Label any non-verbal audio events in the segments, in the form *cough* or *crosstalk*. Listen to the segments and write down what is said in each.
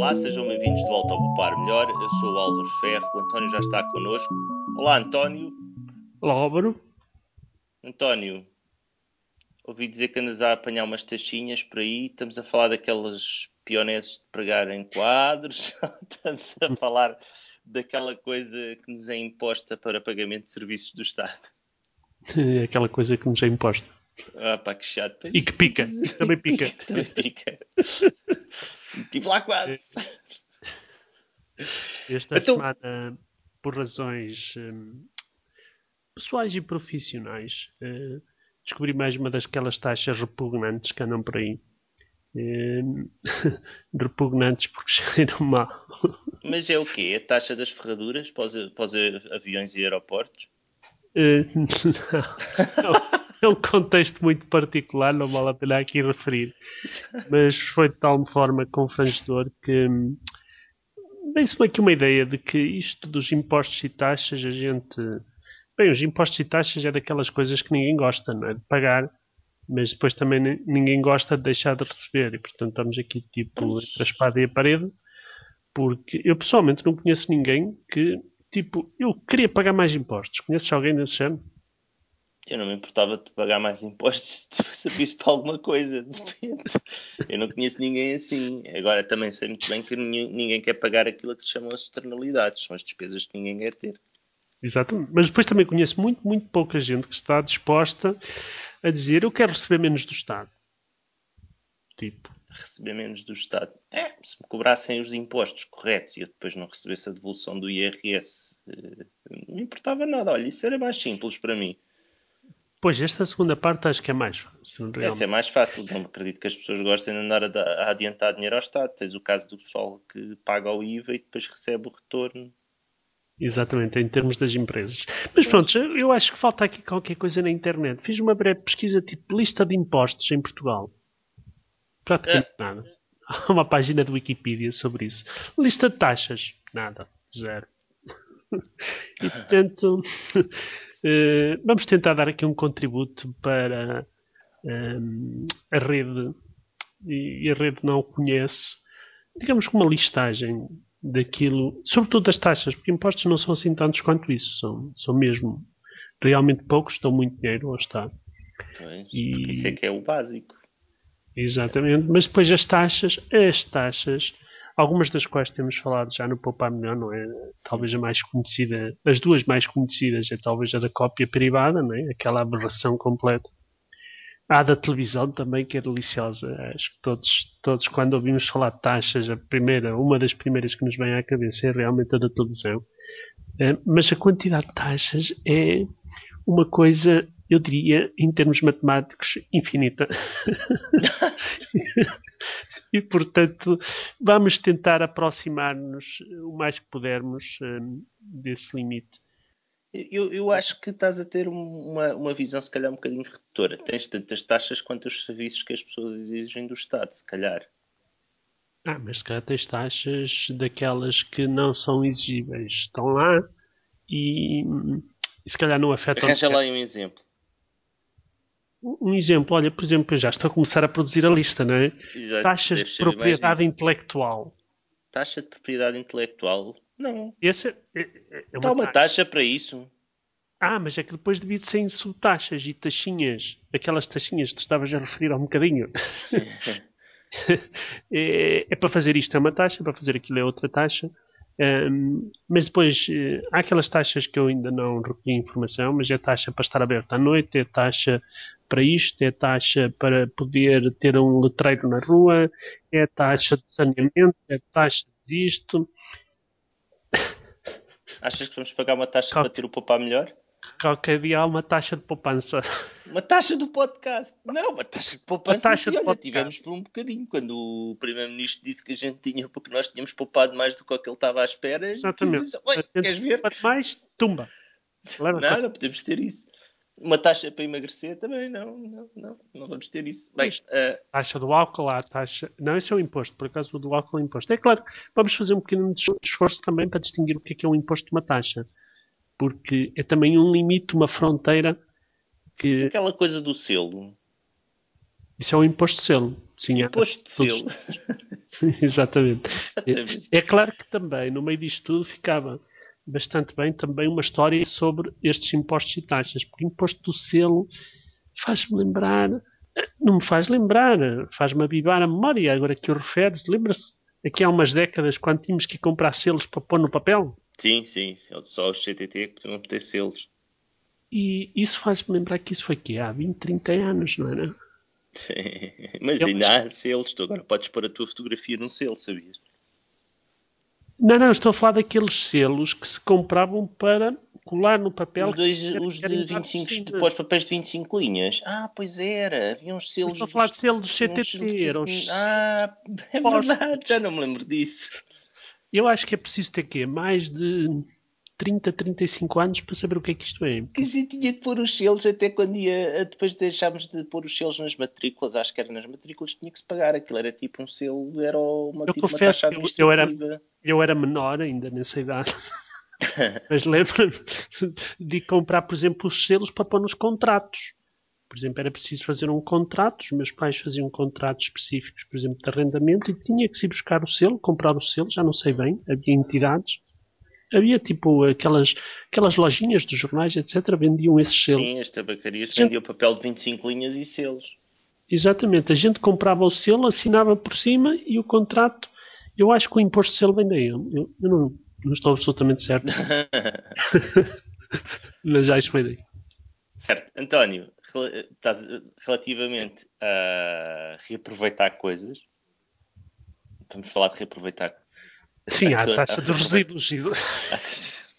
Olá, sejam bem-vindos de volta ao Bupar Melhor. Eu sou o Álvaro Ferro, o António já está connosco. Olá, António. Olá, Álvaro. António, ouvi dizer que andas a apanhar umas taxinhas por aí. Estamos a falar daquelas pioneses de pregar em quadros. *laughs* Estamos a falar daquela coisa que nos é imposta para pagamento de serviços do Estado. É *laughs* aquela coisa que nos é imposta. Ah, pá, que chato. E que pica, *laughs* também pica. também pica. Estive lá quase. *laughs* Esta então... semana, por razões hum, pessoais e profissionais, uh, descobri mais uma daquelas taxas repugnantes que andam por aí. Uh, *laughs* repugnantes porque *laughs* cheiram mal. Mas é o quê? A taxa das ferraduras para os, para os aviões e aeroportos? Uh, não. É *laughs* um contexto muito particular, não vale a pena aqui referir. Mas foi de tal forma confrangedor que vem-se aqui uma ideia de que isto dos impostos e taxas, a gente. Bem, os impostos e taxas é daquelas coisas que ninguém gosta, não é? De pagar, mas depois também ninguém gosta de deixar de receber. E portanto estamos aqui tipo entre a espada e a parede, porque eu pessoalmente não conheço ninguém que, tipo, eu queria pagar mais impostos. Conheces alguém desse género? Eu não me importava de pagar mais impostos *laughs* se servisse para alguma coisa, depende. Eu não conheço ninguém assim. Agora também sei muito bem que ninguém quer pagar aquilo que se chamam as externalidades, são as despesas que ninguém quer ter. Exato, mas depois também conheço muito, muito pouca gente que está disposta a dizer eu quero receber menos do Estado. Tipo. Receber menos do Estado. É, se me cobrassem os impostos corretos e eu depois não recebesse a devolução do IRS, eh, não me importava nada. Olha, isso era mais simples para mim. Pois, esta segunda parte acho que é mais fácil. Essa é mais fácil. Não acredito que as pessoas gostem de andar a, a, adiantar dinheiro ao Estado. Tens o caso do pessoal que paga o IVA e depois recebe o retorno. Exatamente, em termos das empresas. Mas pronto, eu acho que falta aqui qualquer coisa na internet. Fiz uma breve pesquisa tipo lista de impostos em Portugal. Praticamente é. nada. Há *laughs* uma página do Wikipedia sobre isso. Lista de taxas. Nada. Zero. *laughs* e portanto. Eh, vamos tentar dar aqui um contributo para um, ehm, a rede, e, a rede não o conhece, digamos que uma listagem daquilo, sobretudo das taxas, porque impostos não são assim tantos quanto isso, são, são mesmo realmente poucos, dão muito dinheiro ao Estado. Pois, e... porque isso é que é o básico. Exatamente, mas depois as taxas, as taxas algumas das quais temos falado já no Poupar Melhor, não é? Talvez a mais conhecida, as duas mais conhecidas é talvez a da cópia privada, não é? Aquela aberração completa. Há da televisão também, que é deliciosa. Acho que todos, todos quando ouvimos falar de taxas, a primeira, uma das primeiras que nos vem à cabeça é realmente a da televisão. Eh, mas a quantidade de taxas é uma coisa, eu diria, em termos matemáticos, infinita. *laughs* e, portanto, vamos tentar aproximar-nos o mais que pudermos um, desse limite. Eu, eu, acho que estás a ter uma, uma visão, se calhar, um bocadinho redutora. Tens tantas taxas quanto os serviços que as pessoas exigem do Estado, se calhar. Ah, mas se calhar tens taxas daquelas que não são exigíveis. Estão lá e, e se calhar não afetam. Arranja lá um exemplo um exemplo, olha, por exemplo, eu já estou a começar a produzir a lista, não é? Exato, Taxas de propriedade intelectual. Taxa de propriedade intelectual? Não. Esse é, é, é uma, Está uma taxa. taxa para isso. Ah, mas é que depois devia de ser subtaxas e taxinhas. Aquelas taxinhas que tu estavas a referir há um bocadinho. *laughs* é, é, para fazer isto é uma taxa, para fazer aquilo é outra taxa. Um, mas depois uh, há aquelas taxas que eu ainda não recolhi informação, mas é taxa para estar aberto à noite, é taxa para isto, é taxa para poder ter um letreiro na rua, é taxa de saneamento, é taxa disto. Achas que vamos pagar uma taxa Qual... para ter o poupar melhor? qualquer dia há uma taxa de poupança. Uma taxa do podcast. Não, uma taxa de poupança. Taxa sim, olha, tivemos por um bocadinho. Quando o Primeiro-Ministro disse que a gente tinha, porque nós tínhamos poupado mais do que ele estava à espera. Exatamente. Oi, queres ver? mais, tumba. Leva não, não podemos ter isso. Uma taxa para emagrecer também, não, não, não, não vamos ter isso. Bem, uh... taxa do álcool, a taxa. Não, esse é o imposto, por acaso o do álcool é imposto. É claro, vamos fazer um pequeno esforço também para distinguir o que é, que é um imposto de uma taxa porque é também um limite, uma fronteira que. Aquela coisa do selo. Isso é o imposto de selo. Sim, imposto de selo. *laughs* Exatamente. Exatamente. É, é claro que também, no meio disto tudo, ficava bastante bem também uma história sobre estes impostos e taxas, porque o imposto do selo faz-me lembrar, não me faz lembrar, faz-me avivar a memória, agora que o referes, lembra-se, aqui há umas décadas, quando tínhamos que comprar selos para pôr no papel? Sim, sim, só os CTT que podiam ter selos. E isso faz-me lembrar que isso foi que há 20, 30 anos, não era? *laughs* Sim, mas Eu ainda acho... há selos, tu agora podes pôr a tua fotografia num selo, sabias? Não, não, estou a falar daqueles selos que se compravam para colar no papel. Os, dois, os de 25, depois papéis de 25 linhas. Ah, pois era, havia uns selos. Estou a falar de selos CTT. Eram os... Ah, é verdade, já não me lembro disso. Eu acho que é preciso ter quê? Mais de 30, 35 anos para saber o que é que isto é. Que gente tinha que pôr os selos até quando ia, depois deixámos de pôr os selos nas matrículas, acho que era nas matrículas, tinha que se pagar. Aquilo era tipo um selo, era uma, eu tipo confesso uma taxa eu, eu, era, eu era menor ainda nessa idade. *laughs* Mas lembro-me de comprar, por exemplo, os selos para pôr nos contratos. Por exemplo, era preciso fazer um contrato, os meus pais faziam contratos específicos, por exemplo, de arrendamento, e tinha que se buscar o selo, comprar o selo, já não sei bem, havia entidades havia tipo aquelas, aquelas lojinhas dos jornais, etc., vendiam esses selos. Sim, as tabacarias gente... vendiam papel de 25 linhas e selos. Exatamente, a gente comprava o selo, assinava por cima e o contrato, eu acho que o imposto de selo vem daí. Eu, eu não, não, estou absolutamente certo. *laughs* *laughs* Mas já isso foi daí. Certo, António, relativamente a reaproveitar coisas, vamos falar de reaproveitar Sim, há a taxa dos resíduos. *laughs*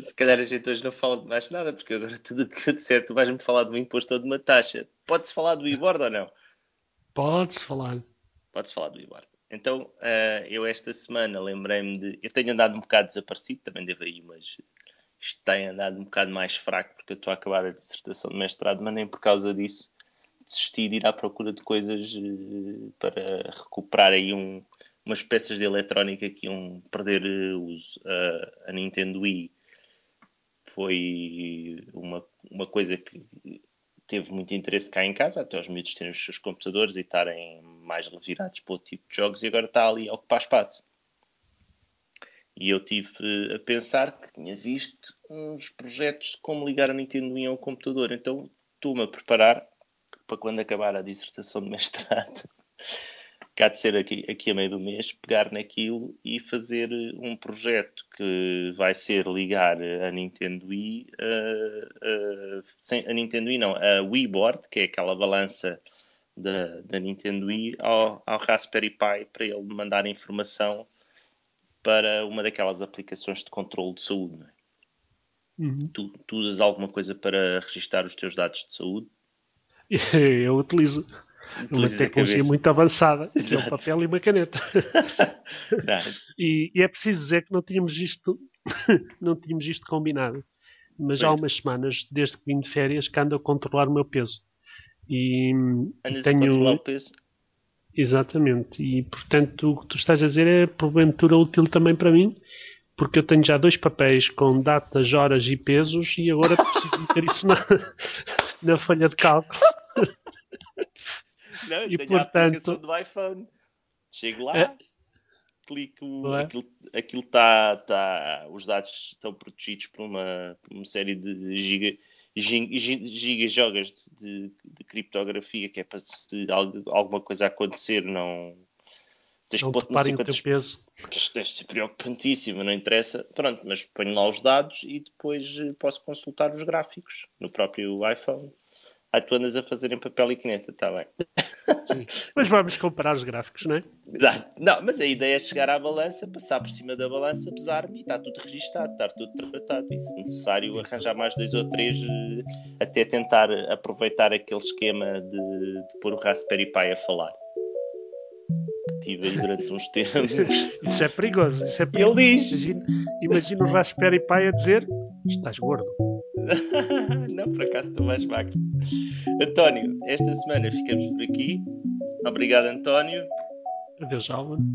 Se calhar a gente hoje não fala de mais nada, porque agora tudo o que eu disser, tu vais-me falar de um imposto ou de uma taxa. Pode-se falar do IBORD ou não? Pode-se falar. Pode-se falar do IBORD. Então, uh, eu esta semana lembrei-me de. Eu tenho andado um bocado desaparecido, também devo ir, mas isto tem andado um bocado mais fraco, porque eu estou a acabar a dissertação de mestrado, mas nem por causa disso desisti de ir à procura de coisas uh, para recuperar aí um, umas peças de eletrónica que iam perder eh, uso. Uh, a Nintendo Wii foi uma, uma coisa que teve muito interesse cá em casa, até os miúdos terem os seus computadores e estarem mais revirados para o tipo de jogos, e agora está ali a ocupar espaço. E eu tive eh, a pensar que tinha visto uns projetos de como ligar a Nintendo Wii ao computador, então estou-me a preparar para quando acabar a dissertação de mestrado *laughs* que há de ser aqui, aqui a meio do mês, pegar naquilo e fazer um projeto que vai ser ligar a Nintendo Wii, uh, uh, sem, a Nintendo Wii não, a Wii Board, que é aquela balança da, da Nintendo Wii, ao, ao Raspberry Pi para ele mandar informação para uma daquelas aplicações de controle de saúde. É? Uhum. Tu, tu usas alguma coisa para registrar os teus dados de saúde? *laughs* Eu utilizo uma tecnologia muito avançada, que é um papel e uma caneta. *laughs* e, e, é preciso dizer que não tínhamos isto, *laughs* não tínhamos isto combinado. Mas há umas semanas, desde que vim de férias, que ando a controlar o meu peso. E Andas tenho... a controlar o peso? Exatamente. E portanto o que tu estás a dizer é porventura útil também para mim, porque eu tenho já dois papéis com datas, horas e pesos e agora preciso meter isso na, *laughs* na folha de cálculo. Não, e tenho portanto... a aplicação do iPhone. Chego lá, é... clico, é? aquilo está. Tá, os dados estão protegidos por uma, por uma série de giga, giga, jogas de, de, de, criptografia que é para se alguma coisa acontecer, não. Tens não que pôr não teu peso. *laughs* Deve ser preocupantíssimo, não interessa. Pronto, mas ponho lá os dados e depois eh, posso consultar os gráficos no próprio iPhone. Aí tu andas a fazer em papel e caneta, está bem. Sim. *laughs* Mas vamos comparar os gráficos, não é? Exato. Não, mas a ideia é chegar à balança, passar por cima da balança, pesar-me e está tudo registado, está tudo tratado. E se necessário arranjar mais dois ou três, eh, até tentar aproveitar aquele esquema de, de pôr o Raspberry Pi a falar. Tive durante uns tempos. *laughs* Isso é perigoso. Isso é perigoso. Ele diz. Imagina, imagina o Raspberry Pi a dizer: Estás gordo. *laughs* não, por acaso estou mais magro. António, esta semana ficamos por aqui. Obrigado, António. Adeus, Alvin.